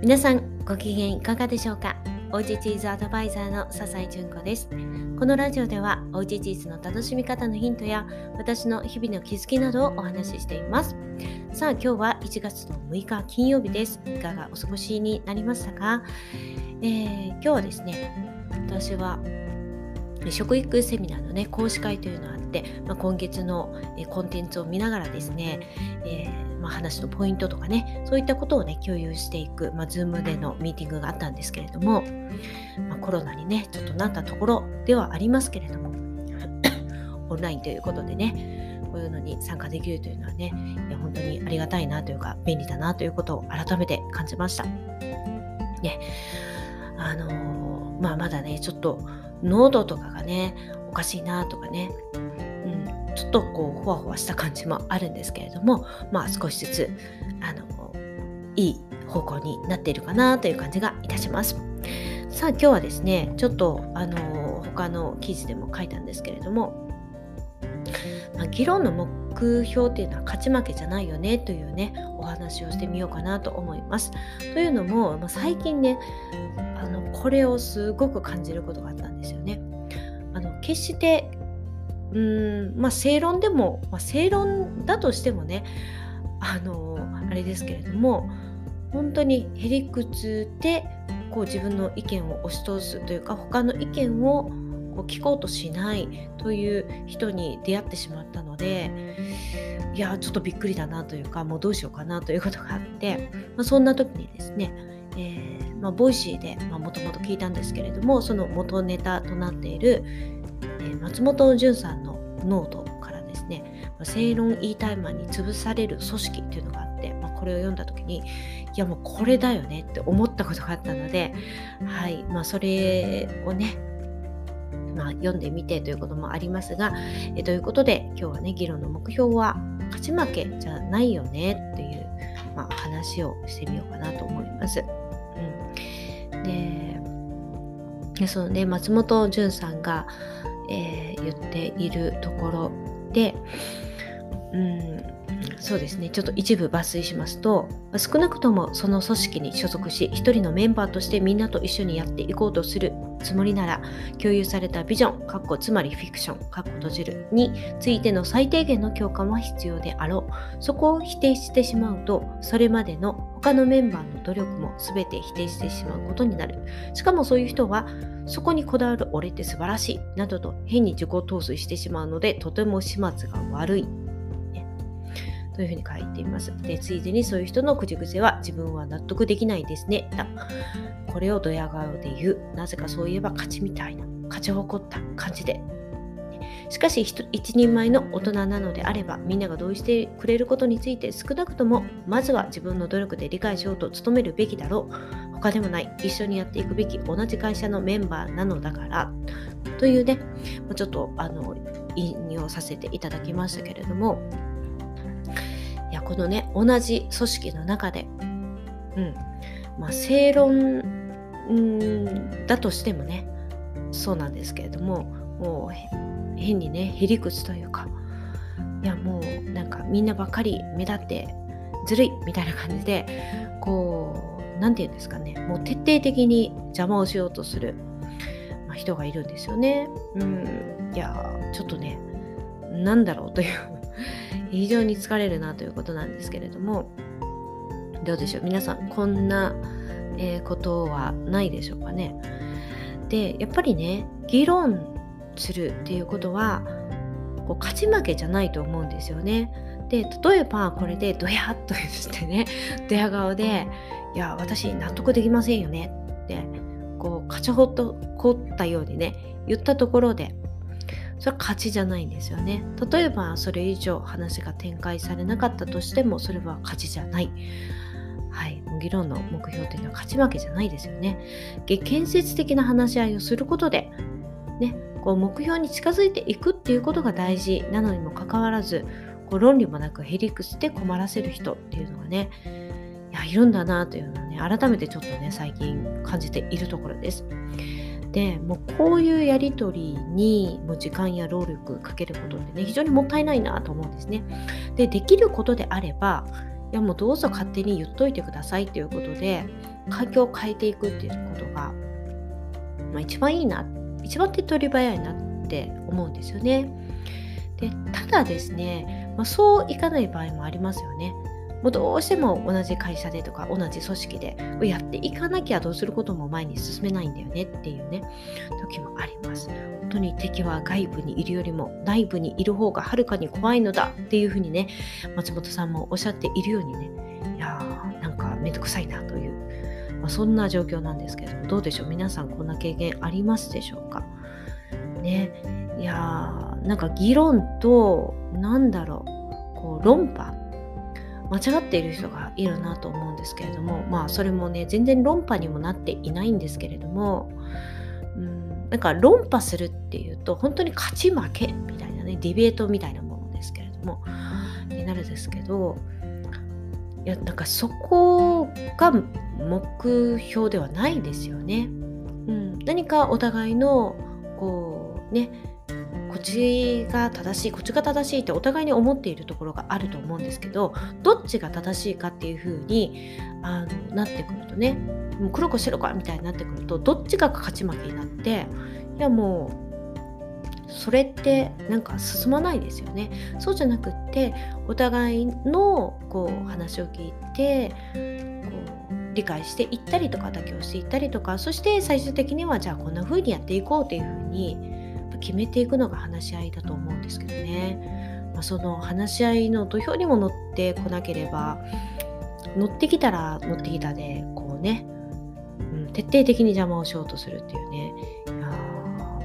皆さんご機嫌いかがでしょうか？おうちチーズアドバイザーの笹井純子です。このラジオではおうちチーズの楽しみ方のヒントや私の日々の気づきなどをお話ししています。さあ今日は1月の6日金曜日です。いかがお過ごしになりましたか、えー、今日はですね私は食育セミナーのね講師会というのがあって、まあ、今月のコンテンツを見ながらですね、えー、まあ、話のポイントとかねそういったことをね共有していく、まあ、Zoom でのミーティングがあったんですけれども、まあ、コロナにねちょっとなったところではありますけれども オンラインということでねこういうのに参加できるというのはね本当にありがたいなというか便利だなということを改めて感じました。ねあのー、まあまだねちょっと喉とかがねおかしいなとかね、うん、ちょっとこうほわほわした感じもあるんですけれどもまあ少しずつあのいい方向になっているかなという感じがいたします。さあ今日はですねちょっとあの他の記事でも書いたんですけれども、まあ、議論の目標っていうのは勝ち負けじゃないよねというねお話をしてみようかなと思います。というのも、まあ、最近ねあのこれをすごく感じることがあったんですよね。あの決してうーんまあ正論でも、まあ、正論だとしてもねあのあれですけれども本当にへりくつでこう自分の意見を押し通すというか他の意見をこう聞こうとしないという人に出会ってしまったのでいやちょっとびっくりだなというかもうどうしようかなということがあって、まあ、そんな時にですね、えーまあ、 Voicy でもともと聞いたんですけれどもその元ネタとなっている、えー、松本潤さんのノートからですね正論言いたいマンに潰される組織っていうのがあって、まあ、これを読んだ時にいやもうこれだよねって思ったことがあったのではいまあそれをねまあ、読んでみてということもありますが、えということで今日はね議論の目標は勝ち負けじゃないよねっていう、まあ、話をしてみようかなと思います。でそのね松本潤さんが、えー、言っているところで、うん、そうですね。ちょっと一部抜粋しますと少なくともその組織に所属し一人のメンバーとしてみんなと一緒にやっていこうとするつもりなら共有されたビジョンかっこつまりフィクションかっこ閉じるについての最低限の共感は必要であろう。そこを否定してしまうとそれまでの他のメンバーの努力も全て否定してしまうことになる。しかもそういう人はそこにこだわる俺って素晴らしいなどと変に自己陶酔してしまうのでとても始末が悪い。というふうに書いています。で、ついでにそういう人の口癖は自分は納得できないですね。だ。これをドヤ顔で言う。なぜかそういえば勝ちみたいな、勝ち誇った感じで。しかし一人前の大人なのであればみんなが同意してくれることについて少なくともまずは自分の努力で理解しようと努めるべきだろう他でもない一緒にやっていくべき同じ会社のメンバーなのだからというねちょっとあの引用させていただきましたけれどもやこのね同じ組織の中で、うんまあ、正論んだとしてもねそうなんですけれどももう変にねへりくつというかいやもうなんかみんなばっかり目立ってずるいみたいな感じでこう何て言うんですかねもう徹底的に邪魔をしようとする、まあ、人がいるんですよね。うん、いやちょっとね何だろうという非常に疲れるなということなんですけれどもどうでしょう？皆さんこんな、えー、ことはないでしょうかね？でやっぱりね議論するっていうことはこう勝ち負けじゃないと思うんですよね。で例えばこれでドヤっと言ってね ドヤ顔で「いや私納得できませんよね」ってこう勝ちほっとこったようにね言ったところでそれは勝ちじゃないんですよね。例えばそれ以上話が展開されなかったとしてもそれは勝ちじゃない。はい。議論の目標というのは勝ち負けじゃないですよね。建設的な話し合いをすることでねこう目標に近づいていくっていうことが大事。なのにもかかわらずこう論理もなくへりくつで困らせる人っていうのがねいやいるんだなというのをね改めてちょっとね最近感じているところです。でもうこういうやり取りにも時間や労力かけることってね非常にもったいないなと思うんですね。でできることであればいやもうどうぞ勝手に言っといてくださいということで環境を変えていくっていうことが、まあ、一番いいな一番手っ取り早いなって思うんですよね。でただですね、まあ、そういかない場合もありますよね。もうどうしても同じ会社でとか同じ組織でやっていかなきゃどうすることも前に進めないんだよねっていうね時もあります。本当に敵は外部にいるよりも内部にいる方がはるかに怖いのだっていうふうにね松本さんもおっしゃっているようにねいやーなんかめんどくさいなという、まあ、そんな状況なんですけどどうでしょう？皆さんこんな経験ありますでしょうか？ねいやーなんか議論となんだろうこう論破間違っている人がいるなと思うんですけれどもまあそれもね全然論破にもなっていないんですけれどもうんなんか論破するっていうと本当に勝ち負けみたいなねディベートみたいなものですけれどもになるんですけどいやなんかそこが目標ではないですよね。うん、何かお互いのこうねこっちが正しいこっちが正しいってお互いに思っているところがあると思うんですけどどっちが正しいかっていう風にあのなってくるとねもう黒か白かみたいになってくるとどっちが勝ち負けになっていやもうそれってなんか進まないですよね。そうじゃなくってお互いのこう話を聞いてこう理解していったりとか妥協していったりとかそして最終的にはじゃあこんな風にやっていこうっていう風に決めていくのが話し合いだと思うんですけどね、まあ、その話し合いの土俵にも乗ってこなければ乗ってきたら乗ってきたでこうね、うん、徹底的に邪魔をしようとするっていうね。いやも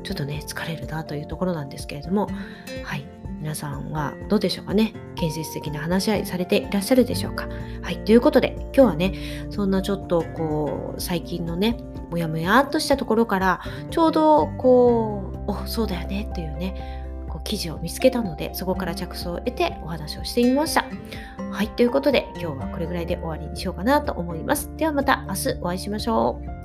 うちょっとね疲れるなというところなんですけれども。はい。皆さんはどうでしょうかね？建設的な話し合いされていらっしゃるでしょうか？はいということで今日はねそんなちょっとこう最近のねもやもやっとしたところからちょうどこうおそうだよねっていうねこう記事を見つけたのでそこから着想を得てお話をしてみました。はいということで今日はこれぐらいで終わりにしようかなと思います。ではまた明日お会いしましょう。